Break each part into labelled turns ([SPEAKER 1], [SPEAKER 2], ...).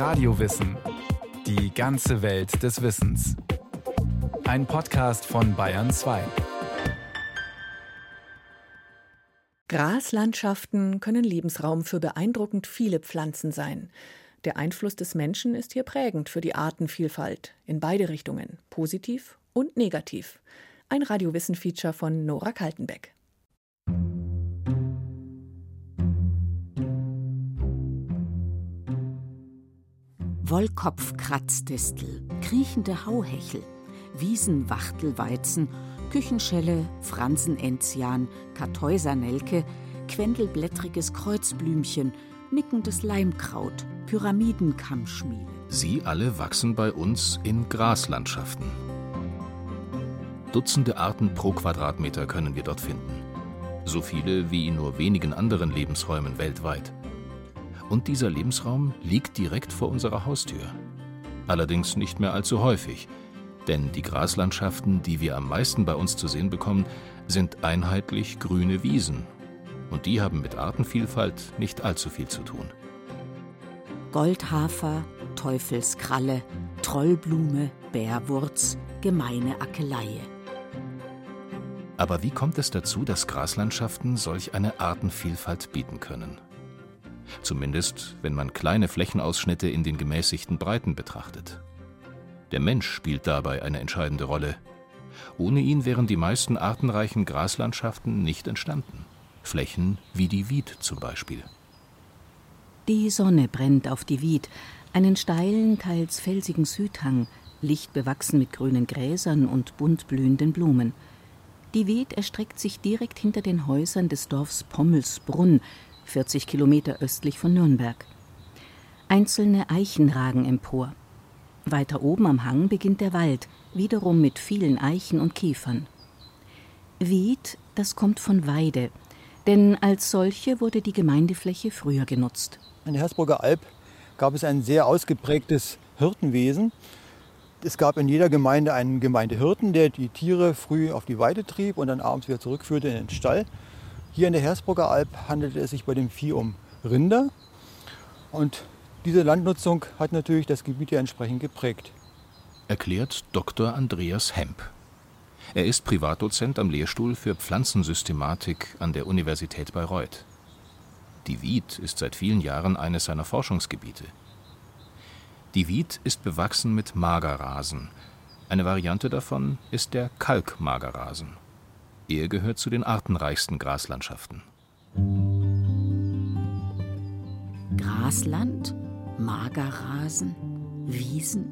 [SPEAKER 1] Radiowissen. Die ganze Welt des Wissens. Ein Podcast von Bayern 2.
[SPEAKER 2] Graslandschaften können Lebensraum für beeindruckend viele Pflanzen sein. Der Einfluss des Menschen ist hier prägend für die Artenvielfalt in beide Richtungen, positiv und negativ. Ein Radiowissen-Feature von Nora Kaltenbeck.
[SPEAKER 3] Wollkopfkratzdistel, kriechende Hauhechel, Wiesenwachtelweizen, Küchenschelle, Fransenenzian, Kartäusernelke, quendelblättriges Kreuzblümchen, nickendes Leimkraut, Pyramidenkammschmiele.
[SPEAKER 4] Sie alle wachsen bei uns in Graslandschaften. Dutzende Arten pro Quadratmeter können wir dort finden. So viele wie in nur wenigen anderen Lebensräumen weltweit. Und dieser Lebensraum liegt direkt vor unserer Haustür. Allerdings nicht mehr allzu häufig, denn die Graslandschaften, die wir am meisten bei uns zu sehen bekommen, sind einheitlich grüne Wiesen. Und die haben mit Artenvielfalt nicht allzu viel zu tun.
[SPEAKER 3] Goldhafer, Teufelskralle, Trollblume, Bärwurz, gemeine Akeleie.
[SPEAKER 4] Aber wie kommt es dazu, dass Graslandschaften solch eine Artenvielfalt bieten können? Zumindest, wenn man kleine Flächenausschnitte in den gemäßigten Breiten betrachtet. Der Mensch spielt dabei eine entscheidende Rolle. Ohne ihn wären die meisten artenreichen Graslandschaften nicht entstanden. Flächen wie die Wied zum Beispiel.
[SPEAKER 3] Die Sonne brennt auf die Wied, einen steilen, teils felsigen Südhang, licht bewachsen mit grünen Gräsern und bunt blühenden Blumen. Die Wied erstreckt sich direkt hinter den Häusern des Dorfs Pommelsbrunn, 40 Kilometer östlich von Nürnberg. Einzelne Eichen ragen empor. Weiter oben am Hang beginnt der Wald, wiederum mit vielen Eichen und Kiefern. Wied, das kommt von Weide, denn als solche wurde die Gemeindefläche früher genutzt.
[SPEAKER 5] An der Hersburger Alb gab es ein sehr ausgeprägtes Hirtenwesen. Es gab in jeder Gemeinde einen Gemeindehirten, der die Tiere früh auf die Weide trieb und dann abends wieder zurückführte in den Stall. Hier in der Hersburger Alb handelte es sich bei dem Vieh um Rinder. Und diese Landnutzung hat natürlich das Gebiet ja entsprechend geprägt.
[SPEAKER 4] Erklärt Dr. Andreas Hemp. Er ist Privatdozent am Lehrstuhl für Pflanzensystematik an der Universität Bayreuth. Die Wied ist seit vielen Jahren eines seiner Forschungsgebiete. Die Wied ist bewachsen mit Magerrasen. Eine Variante davon ist der Kalkmagerrasen. Er gehört zu den artenreichsten Graslandschaften.
[SPEAKER 3] Grasland, Magerrasen, Wiesen?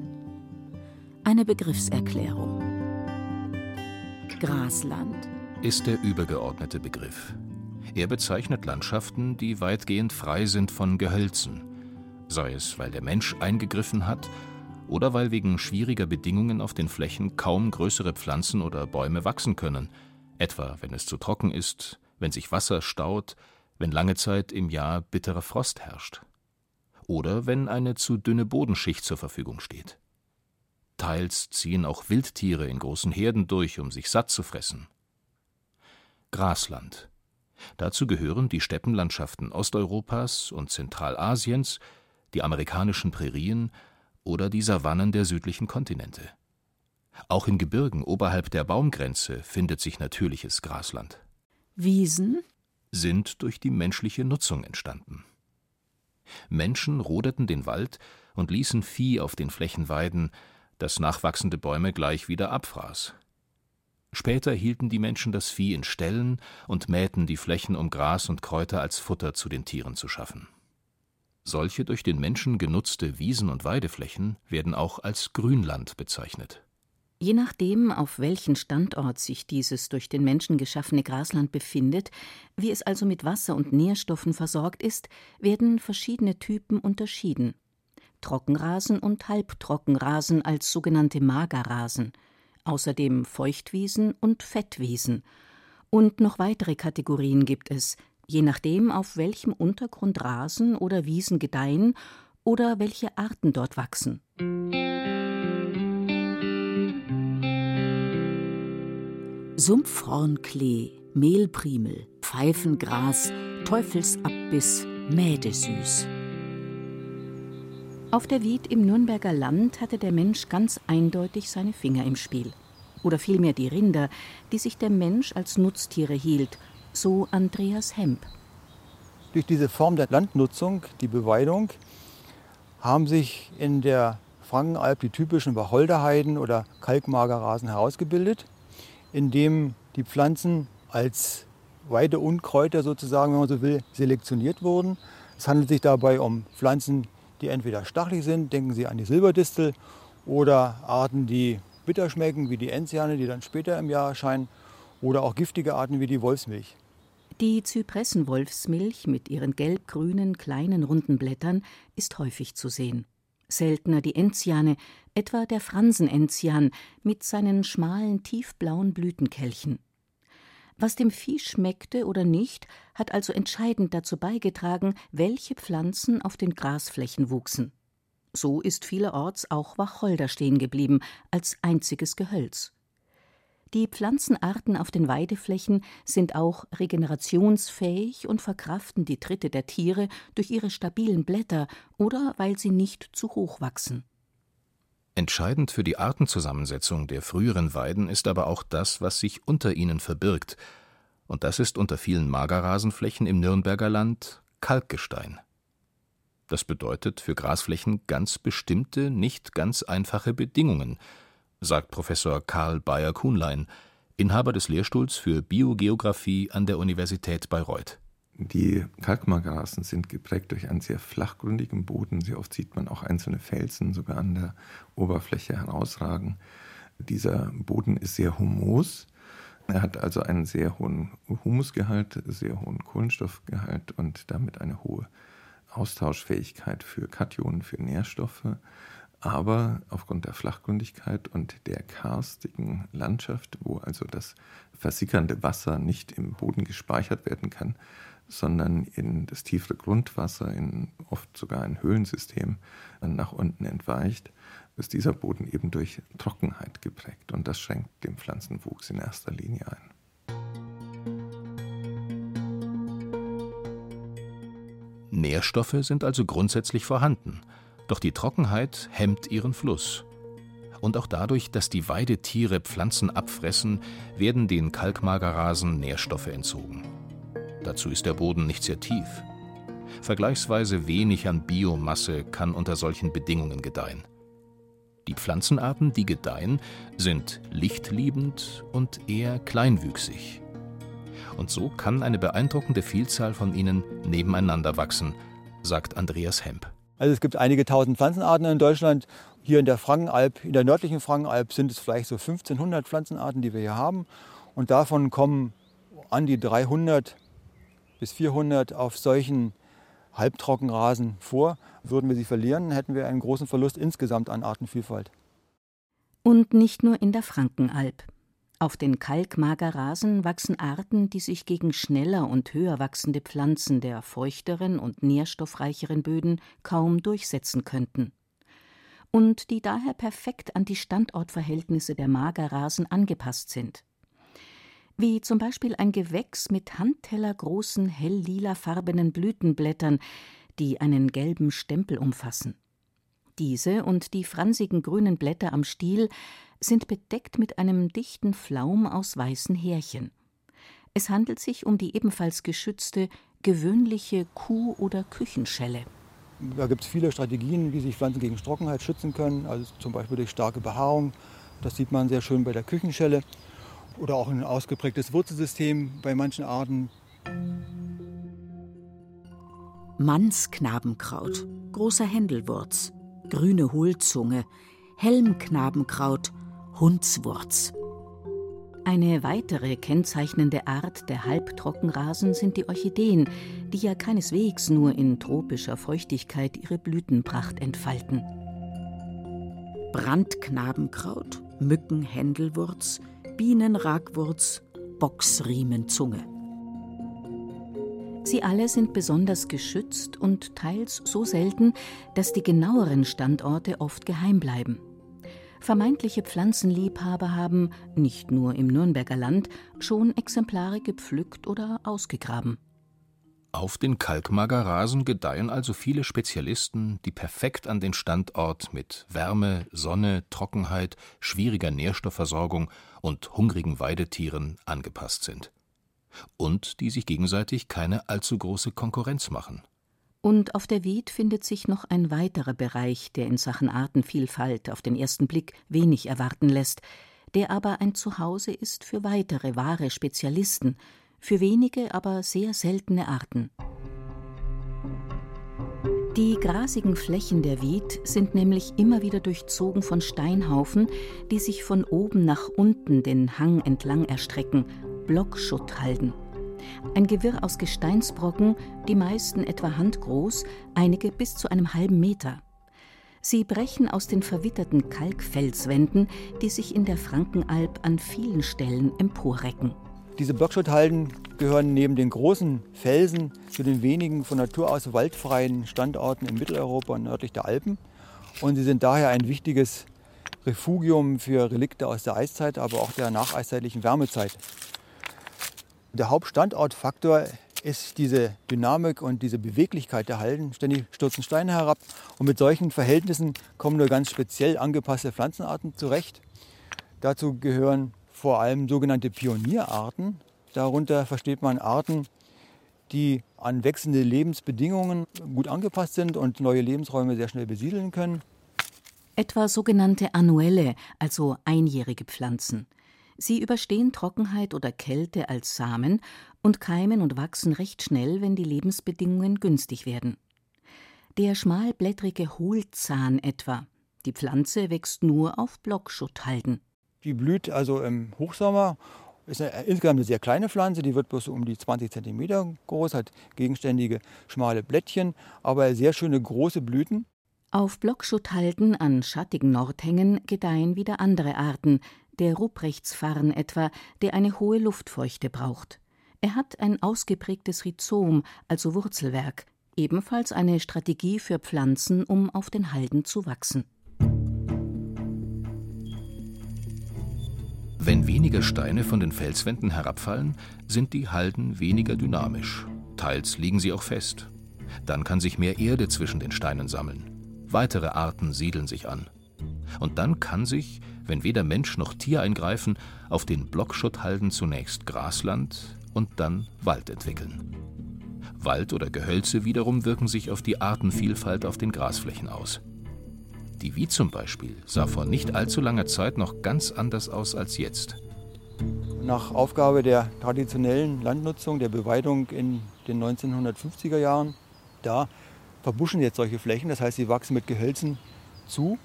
[SPEAKER 3] Eine Begriffserklärung. Grasland
[SPEAKER 4] ist der übergeordnete Begriff. Er bezeichnet Landschaften, die weitgehend frei sind von Gehölzen, sei es weil der Mensch eingegriffen hat oder weil wegen schwieriger Bedingungen auf den Flächen kaum größere Pflanzen oder Bäume wachsen können – etwa wenn es zu trocken ist, wenn sich Wasser staut, wenn lange Zeit im Jahr bitterer Frost herrscht. Oder wenn eine zu dünne Bodenschicht zur Verfügung steht. Teils ziehen auch Wildtiere in großen Herden durch, um sich satt zu fressen. Grasland. Dazu gehören die Steppenlandschaften Osteuropas und Zentralasiens, die amerikanischen Prärien oder die Savannen der südlichen Kontinente. Auch in Gebirgen oberhalb der Baumgrenze findet sich natürliches Grasland.
[SPEAKER 3] Wiesen
[SPEAKER 4] sind durch die menschliche Nutzung entstanden. Menschen rodeten den Wald und ließen Vieh auf den Flächen weiden, das nachwachsende Bäume gleich wieder abfraß. Später hielten die Menschen das Vieh in Ställen und mähten die Flächen, um Gras und Kräuter als Futter zu den Tieren zu schaffen. Solche durch den Menschen genutzte Wiesen und Weideflächen werden auch als Grünland bezeichnet.
[SPEAKER 3] Je nachdem, auf welchen Standort sich dieses durch den Menschen geschaffene Grasland befindet, wie es also mit Wasser und Nährstoffen versorgt ist, werden verschiedene Typen unterschieden. Trockenrasen und Halbtrockenrasen als sogenannte Magerrasen, außerdem Feuchtwiesen und Fettwiesen. Und noch weitere Kategorien gibt es, je nachdem, auf welchem Untergrund Rasen oder Wiesen gedeihen oder welche Arten dort wachsen. Sumpfhornklee, Mehlprimel, Pfeifengras, Teufelsabbiss, Mädesüß. Auf der Wied im Nürnberger Land hatte der Mensch ganz eindeutig seine Finger im Spiel. Oder vielmehr die Rinder, die sich der Mensch als Nutztiere hielt, so Andreas Hemp.
[SPEAKER 5] Durch diese Form der Landnutzung, die Beweidung, haben sich in der Frankenalb die typischen Wacholderheiden oder Kalkmagerrasen herausgebildet, in dem die Pflanzen als Weideunkräuter sozusagen, wenn man so will, selektioniert wurden. Es handelt sich dabei um Pflanzen, die entweder stachelig sind, denken Sie an die Silberdistel, oder Arten, die bitter schmecken, wie die Enziane, die dann später im Jahr erscheinen, oder auch giftige Arten wie die Wolfsmilch.
[SPEAKER 3] Die Zypressenwolfsmilch mit ihren gelb-grünen, kleinen, runden Blättern ist häufig zu sehen. Seltener die Enziane, etwa der Fransenenzian mit seinen schmalen, tiefblauen Blütenkelchen. Was dem Vieh schmeckte oder nicht, hat also entscheidend dazu beigetragen, welche Pflanzen auf den Grasflächen wuchsen. So ist vielerorts auch Wacholder stehen geblieben, als einziges Gehölz. Die Pflanzenarten auf den Weideflächen sind auch regenerationsfähig und verkraften die Tritte der Tiere durch ihre stabilen Blätter oder weil sie nicht zu hoch wachsen.
[SPEAKER 4] Entscheidend für die Artenzusammensetzung der früheren Weiden ist aber auch das, was sich unter ihnen verbirgt, und das ist unter vielen Magerrasenflächen im Nürnberger Land Kalkgestein. Das bedeutet für Grasflächen ganz bestimmte, nicht ganz einfache Bedingungen, sagt Professor Karl Bayer-Kuhnlein, Inhaber des Lehrstuhls für Biogeographie an der Universität Bayreuth.
[SPEAKER 6] Die Kalkmagrasen sind geprägt durch einen sehr flachgründigen Boden. Sehr oft sieht man auch einzelne Felsen sogar an der Oberfläche herausragen. Dieser Boden ist sehr humos. Er hat also einen sehr hohen Humusgehalt, sehr hohen Kohlenstoffgehalt und damit eine hohe Austauschfähigkeit für Kationen, für Nährstoffe. Aber aufgrund der Flachgründigkeit und der karstigen Landschaft, wo also das versickernde Wasser nicht im Boden gespeichert werden kann, sondern in das tiefere Grundwasser, in oft sogar ein Höhlensystem nach unten entweicht, ist dieser Boden eben durch Trockenheit geprägt und das schränkt den Pflanzenwuchs in erster Linie ein.
[SPEAKER 4] Nährstoffe sind also grundsätzlich vorhanden – doch die Trockenheit hemmt ihren Fluss. Und auch dadurch, dass die Weidetiere Pflanzen abfressen, werden den Kalkmagerrasen Nährstoffe entzogen. Dazu ist der Boden nicht sehr tief. Vergleichsweise wenig an Biomasse kann unter solchen Bedingungen gedeihen. Die Pflanzenarten, die gedeihen, sind lichtliebend und eher kleinwüchsig. Und so kann eine beeindruckende Vielzahl von ihnen nebeneinander wachsen, sagt Andreas Hemp.
[SPEAKER 5] Also es gibt einige tausend Pflanzenarten in Deutschland. Hier in der Frankenalb, in der nördlichen Frankenalb sind es vielleicht so 1500 Pflanzenarten, die wir hier haben. Und davon kommen an die 300 bis 400 auf solchen Halbtrockenrasen vor. Würden wir sie verlieren, hätten wir einen großen Verlust insgesamt an Artenvielfalt.
[SPEAKER 3] Und nicht nur in der Frankenalb. Auf den Kalkmagerrasen wachsen Arten, die sich gegen schneller und höher wachsende Pflanzen der feuchteren und nährstoffreicheren Böden kaum durchsetzen könnten. Und die daher perfekt an die Standortverhältnisse der Magerrasen angepasst sind. Wie zum Beispiel ein Gewächs mit handtellergroßen, hell-lilafarbenen Blütenblättern, die einen gelben Stempel umfassen. Diese und die fransigen grünen Blätter am Stiel sind bedeckt mit einem dichten Flaum aus weißen Härchen. Es handelt sich um die ebenfalls geschützte gewöhnliche Kuh- oder Küchenschelle.
[SPEAKER 5] Da gibt es viele Strategien, wie sich Pflanzen gegen Trockenheit schützen können, also zum Beispiel durch starke Behaarung. Das sieht man sehr schön bei der Küchenschelle. Oder auch ein ausgeprägtes Wurzelsystem bei manchen Arten.
[SPEAKER 7] Mannsknabenkraut, großer Händelwurz, grüne Hohlzunge, Helmknabenkraut, Hundswurz.
[SPEAKER 3] Eine weitere kennzeichnende Art der Halbtrockenrasen sind die Orchideen, die ja keineswegs nur in tropischer Feuchtigkeit ihre Blütenpracht entfalten.
[SPEAKER 7] Brandknabenkraut, Mückenhändelwurz, Bienenragwurz, Boxriemenzunge.
[SPEAKER 3] Sie alle sind besonders geschützt und teils so selten, dass die genaueren Standorte oft geheim bleiben. Vermeintliche Pflanzenliebhaber haben, nicht nur im Nürnberger Land, schon Exemplare gepflückt oder ausgegraben.
[SPEAKER 4] Auf den Kalkmagerrasen gedeihen also viele Spezialisten, die perfekt an den Standort mit Wärme, Sonne, Trockenheit, schwieriger Nährstoffversorgung und hungrigen Weidetieren angepasst sind. Und die sich gegenseitig keine allzu große Konkurrenz machen.
[SPEAKER 3] Und auf der Wied findet sich noch ein weiterer Bereich, der in Sachen Artenvielfalt auf den ersten Blick wenig erwarten lässt, der aber ein Zuhause ist für weitere wahre Spezialisten, für wenige, aber sehr seltene Arten. Die grasigen Flächen der Wied sind nämlich immer wieder durchzogen von Steinhaufen, die sich von oben nach unten den Hang entlang erstrecken, Blockschutthalden. Ein Gewirr aus Gesteinsbrocken, die meisten etwa handgroß, einige bis zu einem halben Meter. Sie brechen aus den verwitterten Kalkfelswänden, die sich in der Frankenalb an vielen Stellen emporrecken.
[SPEAKER 5] Diese Blockschutthalden gehören neben den großen Felsen zu den wenigen von Natur aus waldfreien Standorten in Mitteleuropa und nördlich der Alpen. Und sie sind daher ein wichtiges Refugium für Relikte aus der Eiszeit, aber auch der nacheiszeitlichen Wärmezeit. Der Hauptstandortfaktor ist diese Dynamik und diese Beweglichkeit der Halden. Ständig stürzen Steine herab und mit solchen Verhältnissen kommen nur ganz speziell angepasste Pflanzenarten zurecht. Dazu gehören vor allem sogenannte Pionierarten. Darunter versteht man Arten, die an wechselnde Lebensbedingungen gut angepasst sind und neue Lebensräume sehr schnell besiedeln können.
[SPEAKER 3] Etwa sogenannte annuelle, also einjährige Pflanzen. Sie überstehen Trockenheit oder Kälte als Samen und keimen und wachsen recht schnell, wenn die Lebensbedingungen günstig werden. Der schmalblättrige Hohlzahn etwa. Die Pflanze wächst nur auf Blockschutthalden.
[SPEAKER 5] Die blüht also im Hochsommer. Ist eine, insgesamt eine sehr kleine Pflanze, die wird bloß so um die 20 cm groß, hat gegenständige schmale Blättchen, aber sehr schöne große Blüten.
[SPEAKER 3] Auf Blockschutthalden an schattigen Nordhängen gedeihen wieder andere Arten, der Rupreichtsfarn etwa, der eine hohe Luftfeuchte braucht. Er hat ein ausgeprägtes Rhizom, also Wurzelwerk, ebenfalls eine Strategie für Pflanzen, um auf den Halden zu wachsen.
[SPEAKER 4] Wenn weniger Steine von den Felswänden herabfallen, sind die Halden weniger dynamisch. Teils liegen sie auch fest. Dann kann sich mehr Erde zwischen den Steinen sammeln. Weitere Arten siedeln sich an. Und dann kann sich, wenn weder Mensch noch Tier eingreifen, auf den Blockschutthalden zunächst Grasland und dann Wald entwickeln. Wald oder Gehölze wiederum wirken sich auf die Artenvielfalt auf den Grasflächen aus. Die Wie zum Beispiel sah vor nicht allzu langer Zeit noch ganz anders aus als jetzt.
[SPEAKER 5] Nach Aufgabe der traditionellen Landnutzung, der Beweidung in den 1950er Jahren, da verbuschen jetzt solche Flächen. Das heißt, sie wachsen mit Gehölzen zu.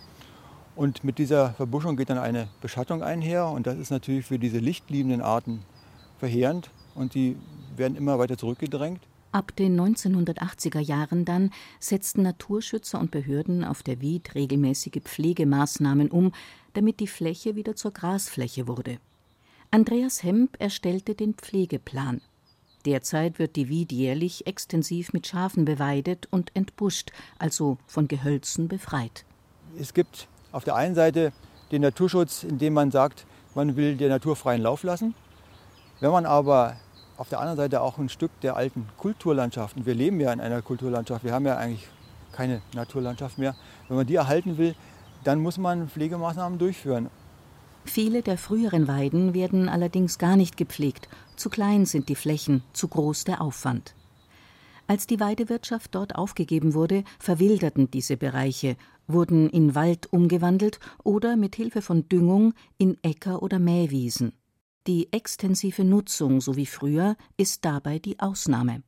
[SPEAKER 5] Und mit dieser Verbuschung geht dann eine Beschattung einher. Und das ist natürlich für diese lichtliebenden Arten verheerend. Und die werden immer weiter zurückgedrängt.
[SPEAKER 3] Ab den 1980er Jahren dann setzten Naturschützer und Behörden auf der Wied regelmäßige Pflegemaßnahmen um, damit die Fläche wieder zur Grasfläche wurde. Andreas Hemp erstellte den Pflegeplan. Derzeit wird die Wied jährlich extensiv mit Schafen beweidet und entbuscht, also von Gehölzen befreit.
[SPEAKER 5] Es gibt auf der einen Seite den Naturschutz, indem man sagt, man will der Natur freien Lauf lassen. Wenn man aber auf der anderen Seite auch ein Stück der alten Kulturlandschaft. Und wir leben ja in einer Kulturlandschaft. Wir haben ja eigentlich keine Naturlandschaft mehr. Wenn man die erhalten will, dann muss man Pflegemaßnahmen durchführen.
[SPEAKER 3] Viele der früheren Weiden werden allerdings gar nicht gepflegt. Zu klein sind die Flächen, zu groß der Aufwand. Als die Weidewirtschaft dort aufgegeben wurde, verwilderten diese Bereiche, wurden in Wald umgewandelt oder mit Hilfe von Düngung in Äcker oder Mähwiesen. Die extensive Nutzung, so wie früher, ist dabei die Ausnahme.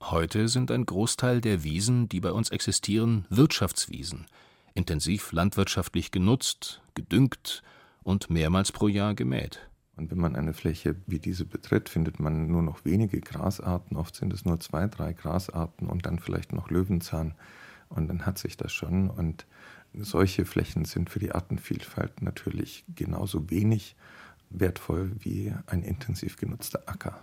[SPEAKER 4] Heute sind ein Großteil der Wiesen, die bei uns existieren, Wirtschaftswiesen, intensiv landwirtschaftlich genutzt, gedüngt und mehrmals pro Jahr gemäht.
[SPEAKER 6] Und wenn man eine Fläche wie diese betritt, findet man nur noch wenige Grasarten. Oft sind es nur zwei, drei Grasarten und dann vielleicht noch Löwenzahn. Und dann hat sich das schon. Und solche Flächen sind für die Artenvielfalt natürlich genauso wenig wertvoll wie ein intensiv genutzter Acker.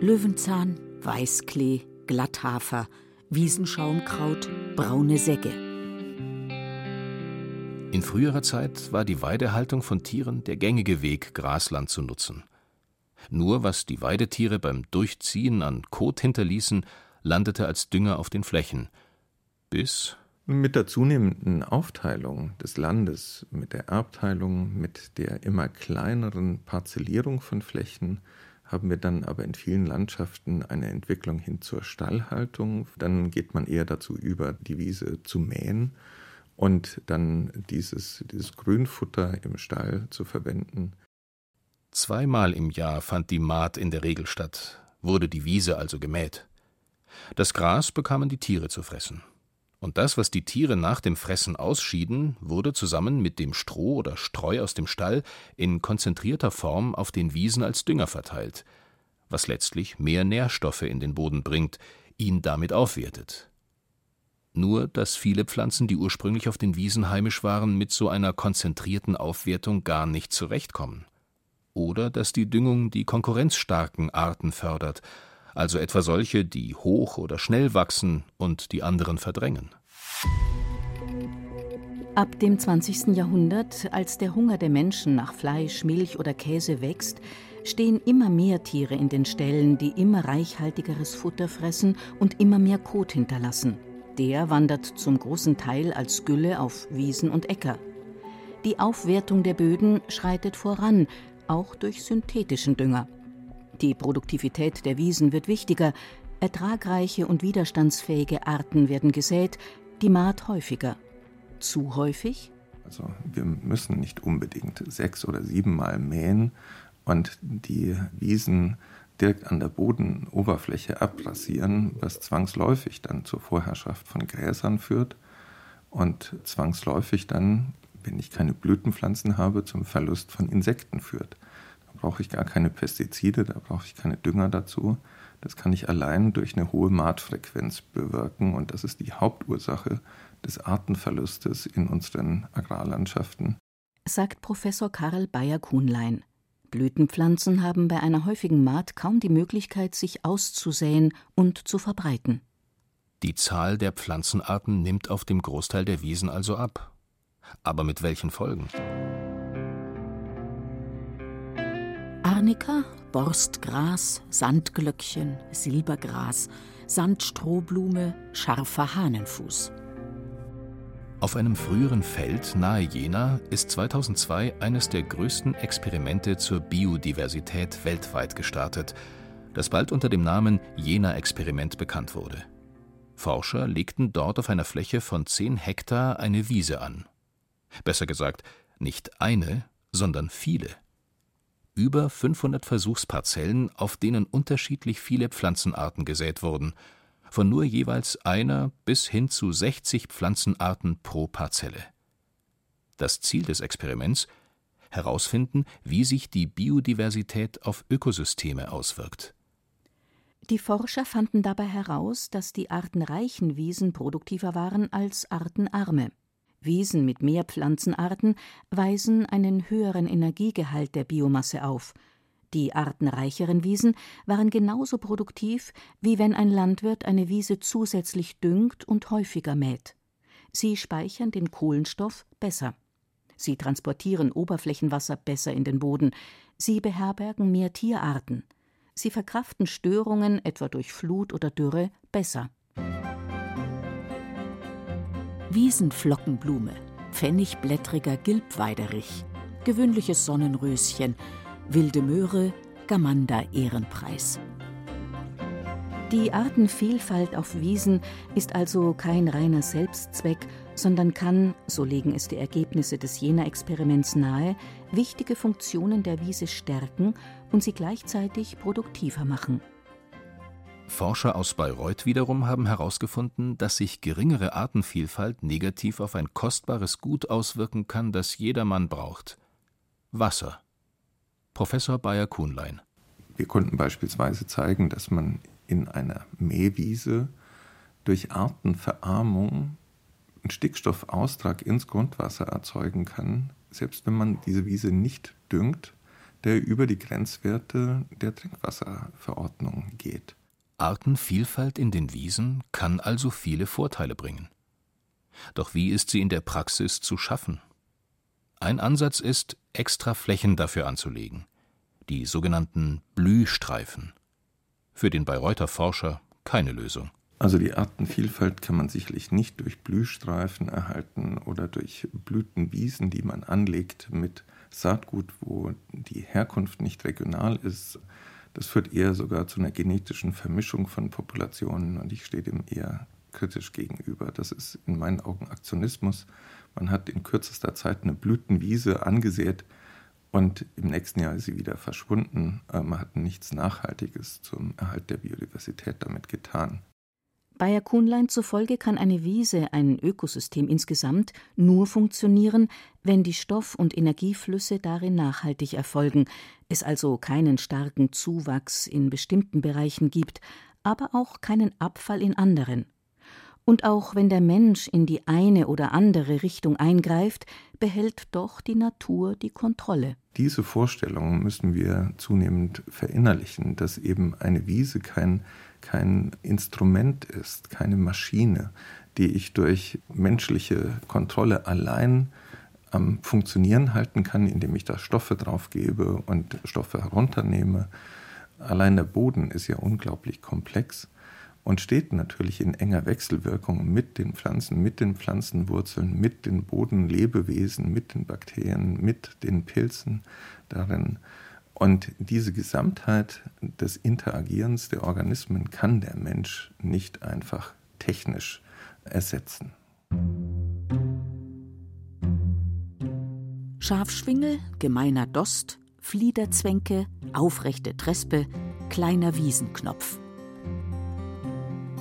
[SPEAKER 7] Löwenzahn, Weißklee, Glatthafer, Wiesenschaumkraut, braune Sägge.
[SPEAKER 4] In früherer Zeit war die Weidehaltung von Tieren der gängige Weg, Grasland zu nutzen. Nur was die Weidetiere beim Durchziehen an Kot hinterließen, landete als Dünger auf den Flächen. Bis
[SPEAKER 6] mit der zunehmenden Aufteilung des Landes, mit der Erbteilung, mit der immer kleineren Parzellierung von Flächen haben wir dann aber in vielen Landschaften eine Entwicklung hin zur Stallhaltung. Dann geht man eher dazu über, die Wiese zu mähen und dann dieses, dieses Grünfutter im Stall zu verwenden.
[SPEAKER 4] Zweimal im Jahr fand die Maat in der Regel statt, wurde die Wiese also gemäht. Das Gras bekamen die Tiere zu fressen. Und das, was die Tiere nach dem Fressen ausschieden, wurde zusammen mit dem Stroh oder Streu aus dem Stall in konzentrierter Form auf den Wiesen als Dünger verteilt, was letztlich mehr Nährstoffe in den Boden bringt, ihn damit aufwertet. Nur, dass viele Pflanzen, die ursprünglich auf den Wiesen heimisch waren, mit so einer konzentrierten Aufwertung gar nicht zurechtkommen. Oder dass die Düngung die konkurrenzstarken Arten fördert, also etwa solche, die hoch oder schnell wachsen und die anderen verdrängen.
[SPEAKER 3] Ab dem 20. Jahrhundert, als der Hunger der Menschen nach Fleisch, Milch oder Käse wächst, stehen immer mehr Tiere in den Ställen, die immer reichhaltigeres Futter fressen und immer mehr Kot hinterlassen. Der wandert zum großen Teil als Gülle auf Wiesen und Äcker. Die Aufwertung der Böden schreitet voran, auch durch synthetischen Dünger. Die Produktivität der Wiesen wird wichtiger, ertragreiche und widerstandsfähige Arten werden gesät, die Maat häufiger. Zu häufig?
[SPEAKER 6] Also wir müssen nicht unbedingt sechs oder siebenmal mähen und die Wiesen direkt an der Bodenoberfläche abrasieren, was zwangsläufig dann zur Vorherrschaft von Gräsern führt und zwangsläufig dann, wenn ich keine Blütenpflanzen habe, zum Verlust von Insekten führt brauche ich gar keine Pestizide, da brauche ich keine Dünger dazu. Das kann ich allein durch eine hohe Maatfrequenz bewirken und das ist die Hauptursache des Artenverlustes in unseren Agrarlandschaften.
[SPEAKER 3] Sagt Professor Karl Bayer-Kuhnlein. Blütenpflanzen haben bei einer häufigen Maat kaum die Möglichkeit, sich auszusäen und zu verbreiten.
[SPEAKER 4] Die Zahl der Pflanzenarten nimmt auf dem Großteil der Wiesen also ab. Aber mit welchen Folgen?
[SPEAKER 7] Arnika, Borstgras, Sandglöckchen, Silbergras, Sandstrohblume, scharfer Hahnenfuß.
[SPEAKER 4] Auf einem früheren Feld nahe Jena ist 2002 eines der größten Experimente zur Biodiversität weltweit gestartet, das bald unter dem Namen Jena-Experiment bekannt wurde. Forscher legten dort auf einer Fläche von 10 Hektar eine Wiese an. Besser gesagt, nicht eine, sondern viele über 500 Versuchsparzellen, auf denen unterschiedlich viele Pflanzenarten gesät wurden, von nur jeweils einer bis hin zu 60 Pflanzenarten pro Parzelle. Das Ziel des Experiments herausfinden, wie sich die Biodiversität auf Ökosysteme auswirkt.
[SPEAKER 3] Die Forscher fanden dabei heraus, dass die artenreichen Wiesen produktiver waren als artenarme. Wiesen mit mehr Pflanzenarten weisen einen höheren Energiegehalt der Biomasse auf. Die artenreicheren Wiesen waren genauso produktiv, wie wenn ein Landwirt eine Wiese zusätzlich düngt und häufiger mäht. Sie speichern den Kohlenstoff besser. Sie transportieren Oberflächenwasser besser in den Boden. Sie beherbergen mehr Tierarten. Sie verkraften Störungen, etwa durch Flut oder Dürre, besser.
[SPEAKER 7] Wiesenflockenblume, pfennigblättriger Gilbweiderich, gewöhnliches Sonnenröschen, wilde Möhre, Gamander Ehrenpreis.
[SPEAKER 3] Die Artenvielfalt auf Wiesen ist also kein reiner Selbstzweck, sondern kann, so legen es die Ergebnisse des Jena-Experiments nahe, wichtige Funktionen der Wiese stärken und sie gleichzeitig produktiver machen.
[SPEAKER 4] Forscher aus Bayreuth wiederum haben herausgefunden, dass sich geringere Artenvielfalt negativ auf ein kostbares Gut auswirken kann, das jedermann braucht: Wasser. Professor Bayer-Kuhnlein.
[SPEAKER 6] Wir konnten beispielsweise zeigen, dass man in einer Mähwiese durch Artenverarmung einen Stickstoffaustrag ins Grundwasser erzeugen kann, selbst wenn man diese Wiese nicht düngt, der über die Grenzwerte der Trinkwasserverordnung geht.
[SPEAKER 4] Artenvielfalt in den Wiesen kann also viele Vorteile bringen. Doch wie ist sie in der Praxis zu schaffen? Ein Ansatz ist, extra Flächen dafür anzulegen, die sogenannten Blühstreifen. Für den Bayreuther Forscher keine Lösung.
[SPEAKER 6] Also die Artenvielfalt kann man sicherlich nicht durch Blühstreifen erhalten oder durch Blütenwiesen, die man anlegt mit Saatgut, wo die Herkunft nicht regional ist. Das führt eher sogar zu einer genetischen Vermischung von Populationen und ich stehe dem eher kritisch gegenüber. Das ist in meinen Augen Aktionismus. Man hat in kürzester Zeit eine Blütenwiese angesät und im nächsten Jahr ist sie wieder verschwunden. Äh, man hat nichts Nachhaltiges zum Erhalt der Biodiversität damit getan.
[SPEAKER 3] Bayer Kuhnlein zufolge kann eine Wiese, ein Ökosystem insgesamt, nur funktionieren, wenn die Stoff- und Energieflüsse darin nachhaltig erfolgen, es also keinen starken Zuwachs in bestimmten Bereichen gibt, aber auch keinen Abfall in anderen. Und auch wenn der Mensch in die eine oder andere Richtung eingreift, behält doch die Natur die Kontrolle.
[SPEAKER 6] Diese Vorstellung müssen wir zunehmend verinnerlichen, dass eben eine Wiese kein kein Instrument ist, keine Maschine, die ich durch menschliche Kontrolle allein am Funktionieren halten kann, indem ich da Stoffe drauf gebe und Stoffe herunternehme. Allein der Boden ist ja unglaublich komplex und steht natürlich in enger Wechselwirkung mit den Pflanzen, mit den Pflanzenwurzeln, mit den Bodenlebewesen, mit den Bakterien, mit den Pilzen darin. Und diese Gesamtheit des Interagierens der Organismen kann der Mensch nicht einfach technisch ersetzen.
[SPEAKER 7] Schafschwingel, gemeiner Dost, Fliederzwänke, aufrechte Trespe, kleiner Wiesenknopf.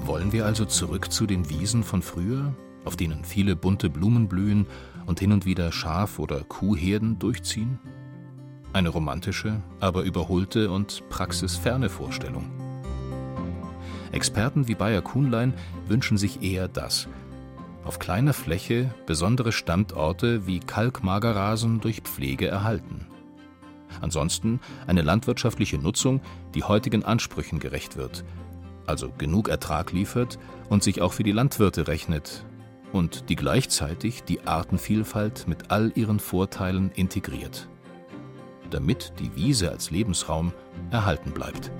[SPEAKER 4] Wollen wir also zurück zu den Wiesen von früher, auf denen viele bunte Blumen blühen und hin und wieder Schaf- oder Kuhherden durchziehen? Eine romantische, aber überholte und praxisferne Vorstellung. Experten wie Bayer Kuhnlein wünschen sich eher das. Auf kleiner Fläche besondere Standorte wie Kalkmagerrasen durch Pflege erhalten. Ansonsten eine landwirtschaftliche Nutzung, die heutigen Ansprüchen gerecht wird, also genug Ertrag liefert und sich auch für die Landwirte rechnet und die gleichzeitig die Artenvielfalt mit all ihren Vorteilen integriert damit die Wiese als Lebensraum erhalten bleibt.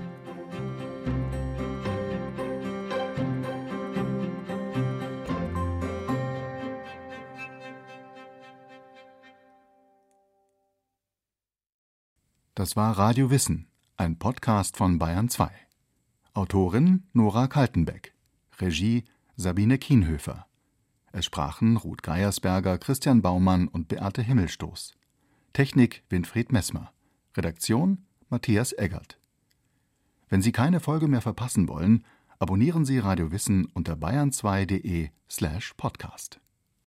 [SPEAKER 1] Das war Radio Wissen, ein Podcast von Bayern 2. Autorin Nora Kaltenbeck, Regie Sabine Kienhöfer. Es sprachen Ruth Geiersberger, Christian Baumann und Beate Himmelstoß. Technik Winfried Messmer. Redaktion Matthias Eggert. Wenn Sie keine Folge mehr verpassen wollen, abonnieren Sie Radio Wissen unter bayern2.de slash podcast.